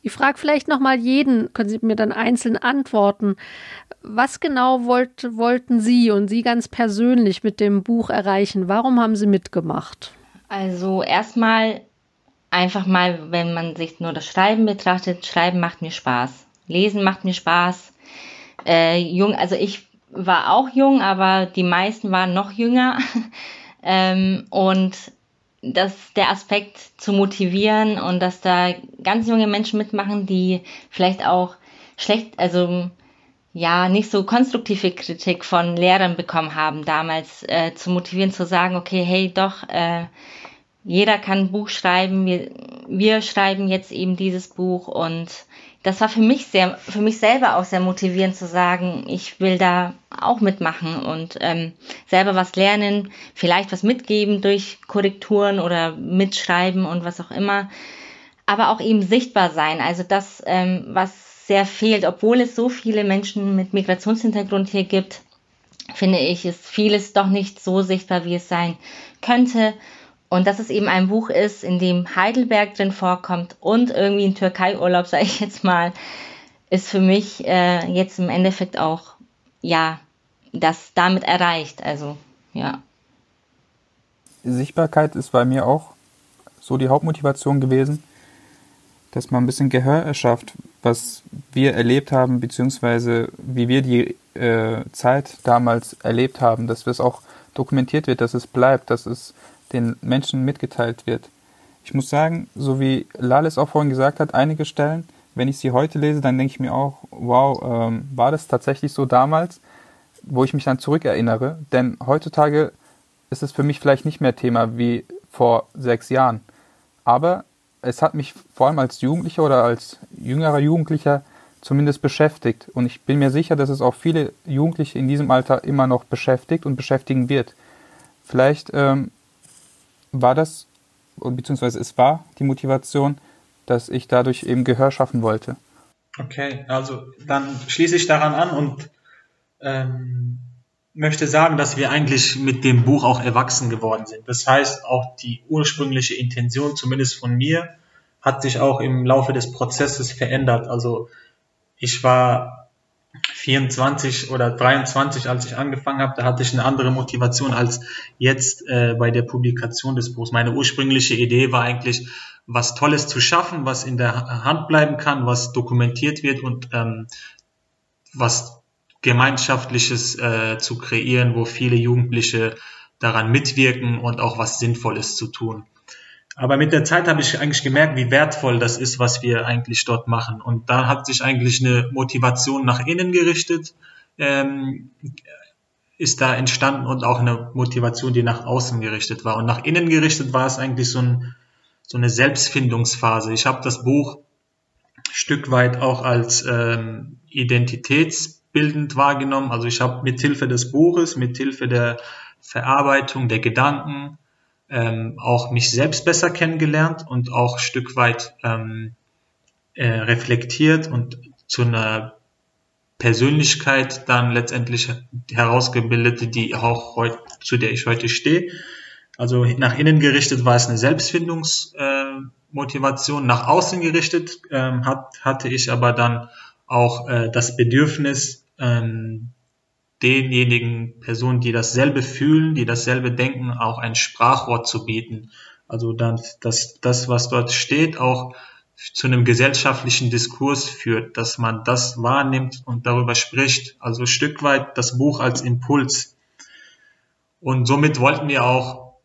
Ich frage vielleicht nochmal jeden, können Sie mir dann einzeln antworten. Was genau wollt, wollten Sie und Sie ganz persönlich mit dem Buch erreichen? Warum haben Sie mitgemacht? Also erstmal einfach mal, wenn man sich nur das Schreiben betrachtet, Schreiben macht mir Spaß. Lesen macht mir Spaß. Äh, jung, also ich war auch jung, aber die meisten waren noch jünger. ähm, und dass der Aspekt zu motivieren und dass da ganz junge Menschen mitmachen, die vielleicht auch schlecht, also ja, nicht so konstruktive Kritik von Lehrern bekommen haben, damals äh, zu motivieren, zu sagen, okay, hey, doch, äh, jeder kann ein Buch schreiben, wir, wir schreiben jetzt eben dieses Buch und das war für mich sehr, für mich selber auch sehr motivierend zu sagen, ich will da auch mitmachen und ähm, selber was lernen, vielleicht was mitgeben durch Korrekturen oder mitschreiben und was auch immer, aber auch eben sichtbar sein. Also das, ähm, was sehr fehlt, obwohl es so viele Menschen mit Migrationshintergrund hier gibt, finde ich, ist vieles doch nicht so sichtbar, wie es sein könnte. Und dass es eben ein Buch ist, in dem Heidelberg drin vorkommt und irgendwie ein Türkei-Urlaub, sage ich jetzt mal, ist für mich äh, jetzt im Endeffekt auch, ja, das damit erreicht. Also, ja. Sichtbarkeit ist bei mir auch so die Hauptmotivation gewesen, dass man ein bisschen Gehör erschafft, was wir erlebt haben, beziehungsweise wie wir die äh, Zeit damals erlebt haben, dass es auch dokumentiert wird, dass es bleibt, dass es den Menschen mitgeteilt wird. Ich muss sagen, so wie Lales auch vorhin gesagt hat, einige Stellen, wenn ich sie heute lese, dann denke ich mir auch, wow, ähm, war das tatsächlich so damals, wo ich mich dann zurückerinnere? Denn heutzutage ist es für mich vielleicht nicht mehr Thema wie vor sechs Jahren. Aber es hat mich vor allem als Jugendlicher oder als jüngerer Jugendlicher zumindest beschäftigt. Und ich bin mir sicher, dass es auch viele Jugendliche in diesem Alter immer noch beschäftigt und beschäftigen wird. Vielleicht ähm, war das, beziehungsweise es war die Motivation, dass ich dadurch eben Gehör schaffen wollte. Okay, also dann schließe ich daran an und ähm, möchte sagen, dass wir eigentlich mit dem Buch auch erwachsen geworden sind. Das heißt, auch die ursprüngliche Intention, zumindest von mir, hat sich auch im Laufe des Prozesses verändert. Also ich war 24 oder 23, als ich angefangen habe, da hatte ich eine andere Motivation als jetzt äh, bei der Publikation des Buchs. Meine ursprüngliche Idee war eigentlich, was Tolles zu schaffen, was in der Hand bleiben kann, was dokumentiert wird und ähm, was Gemeinschaftliches äh, zu kreieren, wo viele Jugendliche daran mitwirken und auch was Sinnvolles zu tun. Aber mit der Zeit habe ich eigentlich gemerkt, wie wertvoll das ist, was wir eigentlich dort machen. Und da hat sich eigentlich eine Motivation nach innen gerichtet, ähm, ist da entstanden und auch eine Motivation, die nach außen gerichtet war. Und nach innen gerichtet war es eigentlich so, ein, so eine Selbstfindungsphase. Ich habe das Buch Stück weit auch als ähm, identitätsbildend wahrgenommen. Also ich habe mit Hilfe des Buches, mit Hilfe der Verarbeitung der Gedanken, ähm, auch mich selbst besser kennengelernt und auch Stück weit ähm, äh, reflektiert und zu einer Persönlichkeit dann letztendlich herausgebildet, die auch heute, zu der ich heute stehe. Also nach innen gerichtet war es eine Selbstfindungsmotivation, äh, nach außen gerichtet ähm, hat, hatte ich aber dann auch äh, das Bedürfnis, ähm, denjenigen Personen, die dasselbe fühlen, die dasselbe denken, auch ein Sprachwort zu bieten. Also dann, dass das, was dort steht, auch zu einem gesellschaftlichen Diskurs führt, dass man das wahrnimmt und darüber spricht. Also Stück weit das Buch als Impuls. Und somit wollten wir auch,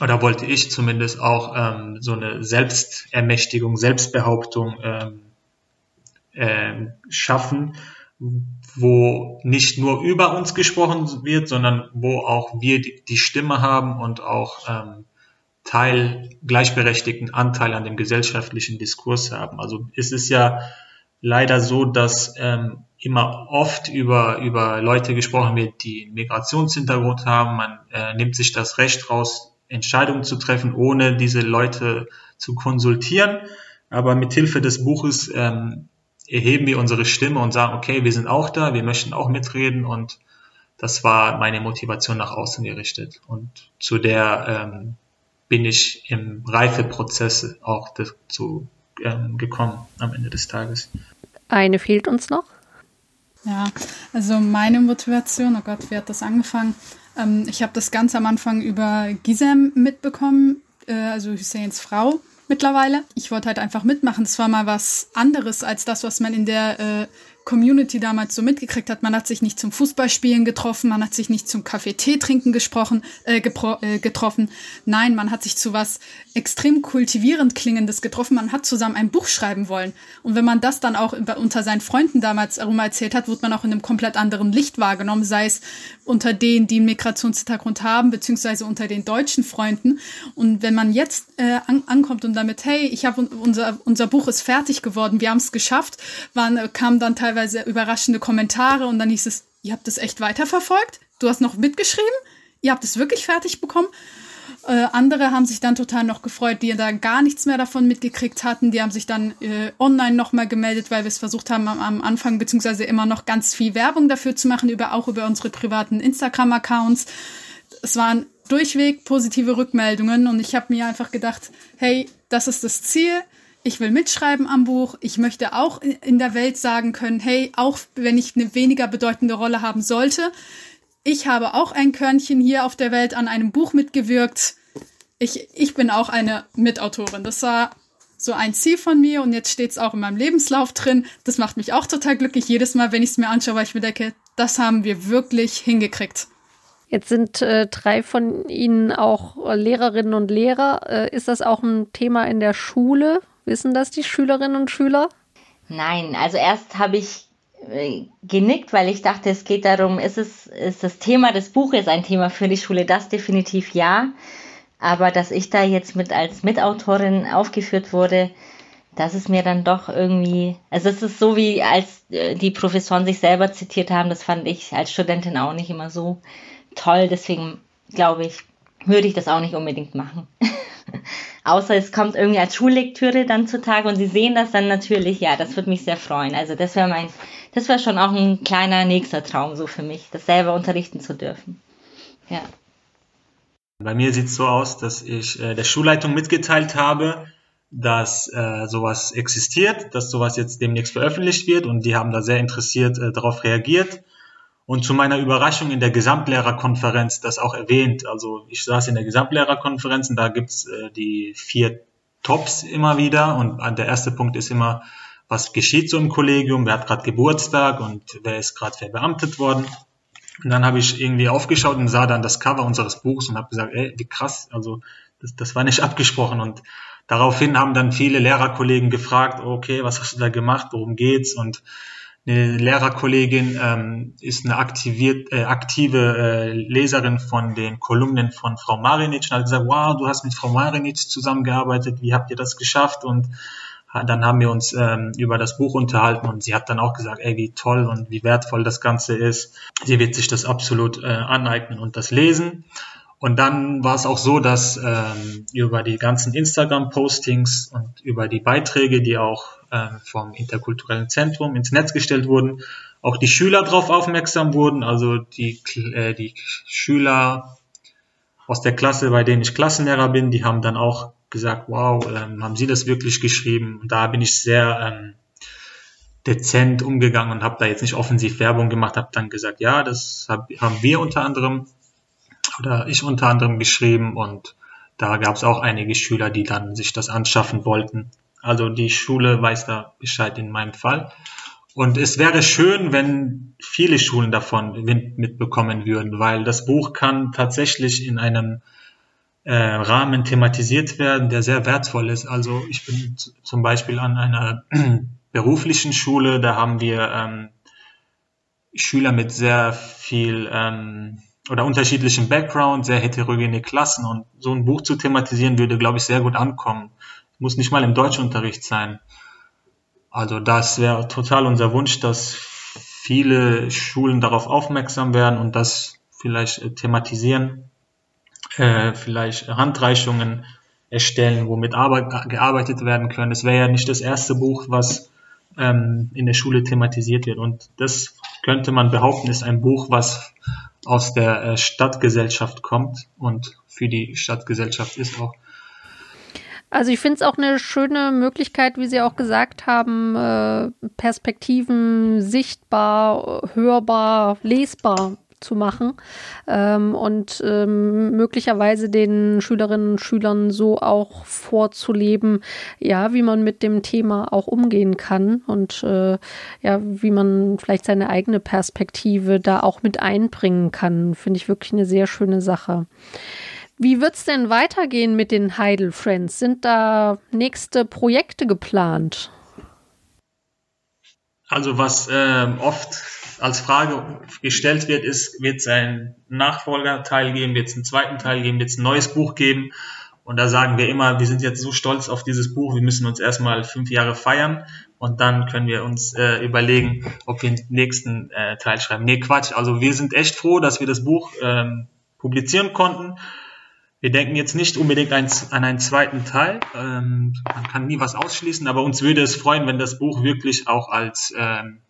oder wollte ich zumindest auch ähm, so eine Selbstermächtigung, Selbstbehauptung ähm, äh, schaffen, wo nicht nur über uns gesprochen wird, sondern wo auch wir die Stimme haben und auch ähm, Teil, gleichberechtigten Anteil an dem gesellschaftlichen Diskurs haben. Also es ist ja leider so, dass ähm, immer oft über, über Leute gesprochen wird, die einen Migrationshintergrund haben. Man äh, nimmt sich das Recht raus, Entscheidungen zu treffen, ohne diese Leute zu konsultieren. Aber mit Hilfe des Buches ähm, erheben wir unsere Stimme und sagen, okay, wir sind auch da, wir möchten auch mitreden und das war meine Motivation nach außen gerichtet. Und zu der ähm, bin ich im Reifeprozess auch dazu ähm, gekommen am Ende des Tages. Eine fehlt uns noch. Ja, also meine Motivation, oh Gott, wie hat das angefangen? Ähm, ich habe das ganz am Anfang über Gisem mitbekommen. äh, also Husseins Frau mittlerweile. Ich wollte halt einfach mitmachen. Das war mal was anderes als das, was man in der äh, Community damals so mitgekriegt hat. Man hat sich nicht zum Fußballspielen getroffen, man hat sich nicht zum Kaffee-Tee trinken gesprochen, äh, äh, getroffen. Nein, man hat sich zu was extrem kultivierend klingendes getroffen. Man hat zusammen ein Buch schreiben wollen. Und wenn man das dann auch unter seinen Freunden damals herum erzählt hat, wurde man auch in einem komplett anderen Licht wahrgenommen, sei es unter denen, die einen Migrationshintergrund haben, beziehungsweise unter den deutschen Freunden. Und wenn man jetzt äh, an ankommt und damit, hey, ich habe unser, unser Buch ist fertig geworden, wir haben es geschafft, waren, äh, kamen dann teilweise teilweise überraschende Kommentare und dann hieß es, ihr habt es echt weiterverfolgt? Du hast noch mitgeschrieben? Ihr habt es wirklich fertig bekommen? Äh, andere haben sich dann total noch gefreut, die da gar nichts mehr davon mitgekriegt hatten. Die haben sich dann äh, online nochmal gemeldet, weil wir es versucht haben am, am, Anfang, beziehungsweise immer noch ganz viel Werbung dafür zu machen, über, auch über unsere privaten Instagram-Accounts. Es waren durchweg positive Rückmeldungen und ich habe mir einfach gedacht, hey, das ist das Ziel ich will mitschreiben am Buch, ich möchte auch in der Welt sagen können, hey, auch wenn ich eine weniger bedeutende Rolle haben sollte, ich habe auch ein Körnchen hier auf der Welt an einem Buch mitgewirkt. Ich, ich bin auch eine Mitautorin. Das war so ein Ziel von mir und jetzt steht es auch in meinem Lebenslauf drin. Das macht mich auch total glücklich jedes Mal, wenn ich es mir anschaue, weil ich mir denke, das haben wir wirklich hingekriegt. Jetzt sind äh, drei von Ihnen auch Lehrerinnen und Lehrer. Äh, ist das auch ein Thema in der Schule? Wissen das die Schülerinnen und Schüler? Nein, also erst habe ich äh, genickt, weil ich dachte, es geht darum, ist es ist das Thema des Buches ein Thema für die Schule? Das definitiv ja. Aber dass ich da jetzt mit als Mitautorin aufgeführt wurde, das ist mir dann doch irgendwie, also es ist so wie als äh, die Professoren sich selber zitiert haben, das fand ich als Studentin auch nicht immer so toll. Deswegen glaube ich, würde ich das auch nicht unbedingt machen. Außer es kommt irgendwie als Schullektüre dann zutage und sie sehen das dann natürlich, ja, das würde mich sehr freuen. Also das wäre mein, das wäre schon auch ein kleiner nächster Traum so für mich, das selber unterrichten zu dürfen. Ja. Bei mir sieht es so aus, dass ich äh, der Schulleitung mitgeteilt habe, dass äh, sowas existiert, dass sowas jetzt demnächst veröffentlicht wird und die haben da sehr interessiert äh, darauf reagiert und zu meiner Überraschung in der Gesamtlehrerkonferenz das auch erwähnt. Also ich saß in der Gesamtlehrerkonferenz und da gibt's äh, die vier Tops immer wieder und der erste Punkt ist immer, was geschieht so im Kollegium, wer hat gerade Geburtstag und wer ist gerade verbeamtet worden. Und dann habe ich irgendwie aufgeschaut und sah dann das Cover unseres Buchs und habe gesagt, ey, wie krass, also das, das war nicht abgesprochen. Und daraufhin haben dann viele Lehrerkollegen gefragt, okay, was hast du da gemacht, worum geht's? Und eine Lehrerkollegin ähm, ist eine aktiviert, äh, aktive äh, Leserin von den Kolumnen von Frau Marinic und hat gesagt, wow, du hast mit Frau Marinic zusammengearbeitet, wie habt ihr das geschafft? Und dann haben wir uns ähm, über das Buch unterhalten und sie hat dann auch gesagt, ey, wie toll und wie wertvoll das Ganze ist. Sie wird sich das absolut äh, aneignen und das lesen. Und dann war es auch so, dass ähm, über die ganzen Instagram-Postings und über die Beiträge, die auch vom interkulturellen Zentrum ins Netz gestellt wurden, auch die Schüler darauf aufmerksam wurden. Also die, äh, die Schüler aus der Klasse, bei denen ich Klassenlehrer bin, die haben dann auch gesagt, wow, ähm, haben Sie das wirklich geschrieben? Und da bin ich sehr ähm, dezent umgegangen und habe da jetzt nicht offensiv Werbung gemacht, habe dann gesagt, ja, das hab, haben wir unter anderem oder ich unter anderem geschrieben und da gab es auch einige Schüler, die dann sich das anschaffen wollten. Also die Schule weiß da Bescheid in meinem Fall. Und es wäre schön, wenn viele Schulen davon mitbekommen würden, weil das Buch kann tatsächlich in einem äh, Rahmen thematisiert werden, der sehr wertvoll ist. Also ich bin zum Beispiel an einer beruflichen Schule, da haben wir ähm, Schüler mit sehr viel ähm, oder unterschiedlichen Background, sehr heterogene Klassen und so ein Buch zu thematisieren würde, glaube ich, sehr gut ankommen. Muss nicht mal im Deutschunterricht sein. Also das wäre total unser Wunsch, dass viele Schulen darauf aufmerksam werden und das vielleicht äh, thematisieren, äh, vielleicht Handreichungen erstellen, womit Arbeit, gearbeitet werden können. Es wäre ja nicht das erste Buch, was ähm, in der Schule thematisiert wird. Und das könnte man behaupten, ist ein Buch, was aus der äh, Stadtgesellschaft kommt und für die Stadtgesellschaft ist auch. Also ich finde es auch eine schöne Möglichkeit, wie Sie auch gesagt haben, äh, Perspektiven sichtbar, hörbar, lesbar zu machen ähm, und ähm, möglicherweise den Schülerinnen und Schülern so auch vorzuleben, ja, wie man mit dem Thema auch umgehen kann und äh, ja, wie man vielleicht seine eigene Perspektive da auch mit einbringen kann, finde ich wirklich eine sehr schöne Sache. Wie wird es denn weitergehen mit den Heidel Friends? Sind da nächste Projekte geplant? Also was äh, oft als Frage gestellt wird, ist, wird es einen Nachfolgerteil geben, wird es einen zweiten Teil geben, wird es ein neues Buch geben? Und da sagen wir immer, wir sind jetzt so stolz auf dieses Buch, wir müssen uns erstmal fünf Jahre feiern und dann können wir uns äh, überlegen, ob wir den nächsten äh, Teil schreiben. Nee, Quatsch. Also wir sind echt froh, dass wir das Buch ähm, publizieren konnten wir denken jetzt nicht unbedingt ein, an einen zweiten Teil. Ähm, man kann nie was ausschließen, aber uns würde es freuen, wenn das Buch wirklich auch als ähm,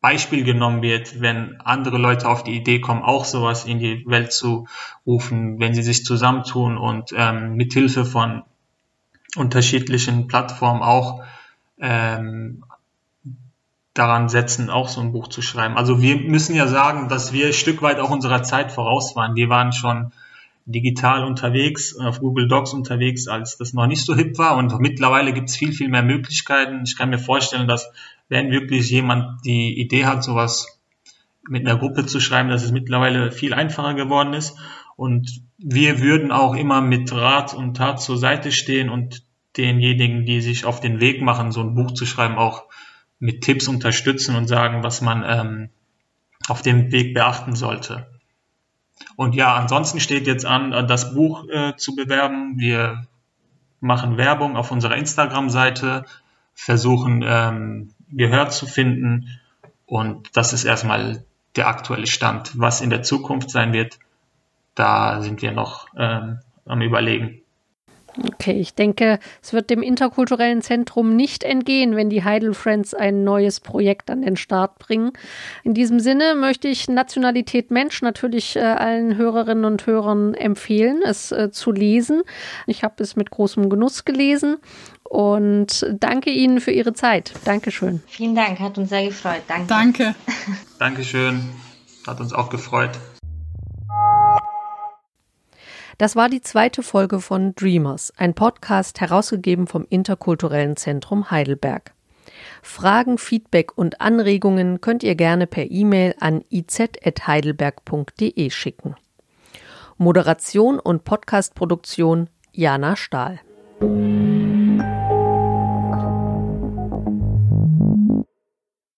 Beispiel genommen wird, wenn andere Leute auf die Idee kommen, auch sowas in die Welt zu rufen, wenn sie sich zusammentun und ähm, mithilfe von unterschiedlichen Plattformen auch ähm, daran setzen, auch so ein Buch zu schreiben. Also wir müssen ja sagen, dass wir ein Stück weit auch unserer Zeit voraus waren. Wir waren schon digital unterwegs, auf Google Docs unterwegs, als das noch nicht so hip war. Und mittlerweile gibt es viel, viel mehr Möglichkeiten. Ich kann mir vorstellen, dass wenn wirklich jemand die Idee hat, sowas mit einer Gruppe zu schreiben, dass es mittlerweile viel einfacher geworden ist. Und wir würden auch immer mit Rat und Tat zur Seite stehen und denjenigen, die sich auf den Weg machen, so ein Buch zu schreiben, auch mit Tipps unterstützen und sagen, was man ähm, auf dem Weg beachten sollte. Und ja, ansonsten steht jetzt an, äh, das Buch äh, zu bewerben. Wir machen Werbung auf unserer Instagram-Seite, versuchen ähm, Gehör zu finden. Und das ist erstmal der aktuelle Stand. Was in der Zukunft sein wird, da sind wir noch ähm, am Überlegen. Okay, ich denke, es wird dem interkulturellen Zentrum nicht entgehen, wenn die Heidel Friends ein neues Projekt an den Start bringen. In diesem Sinne möchte ich Nationalität Mensch natürlich äh, allen Hörerinnen und Hörern empfehlen, es äh, zu lesen. Ich habe es mit großem Genuss gelesen und danke Ihnen für Ihre Zeit. Dankeschön. Vielen Dank, hat uns sehr gefreut. Danke. Danke. Dankeschön, hat uns auch gefreut. Das war die zweite Folge von Dreamers, ein Podcast herausgegeben vom Interkulturellen Zentrum Heidelberg. Fragen, Feedback und Anregungen könnt ihr gerne per E-Mail an iz.heidelberg.de schicken. Moderation und Podcastproduktion Jana Stahl.